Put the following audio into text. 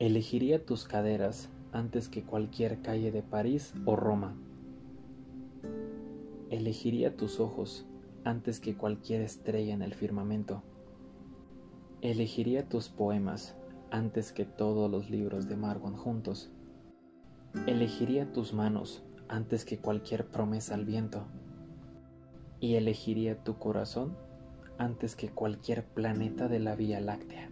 Elegiría tus caderas antes que cualquier calle de París o Roma. Elegiría tus ojos antes que cualquier estrella en el firmamento. Elegiría tus poemas antes que todos los libros de Margon juntos. Elegiría tus manos antes que cualquier promesa al viento. Y elegiría tu corazón antes que cualquier planeta de la Vía Láctea.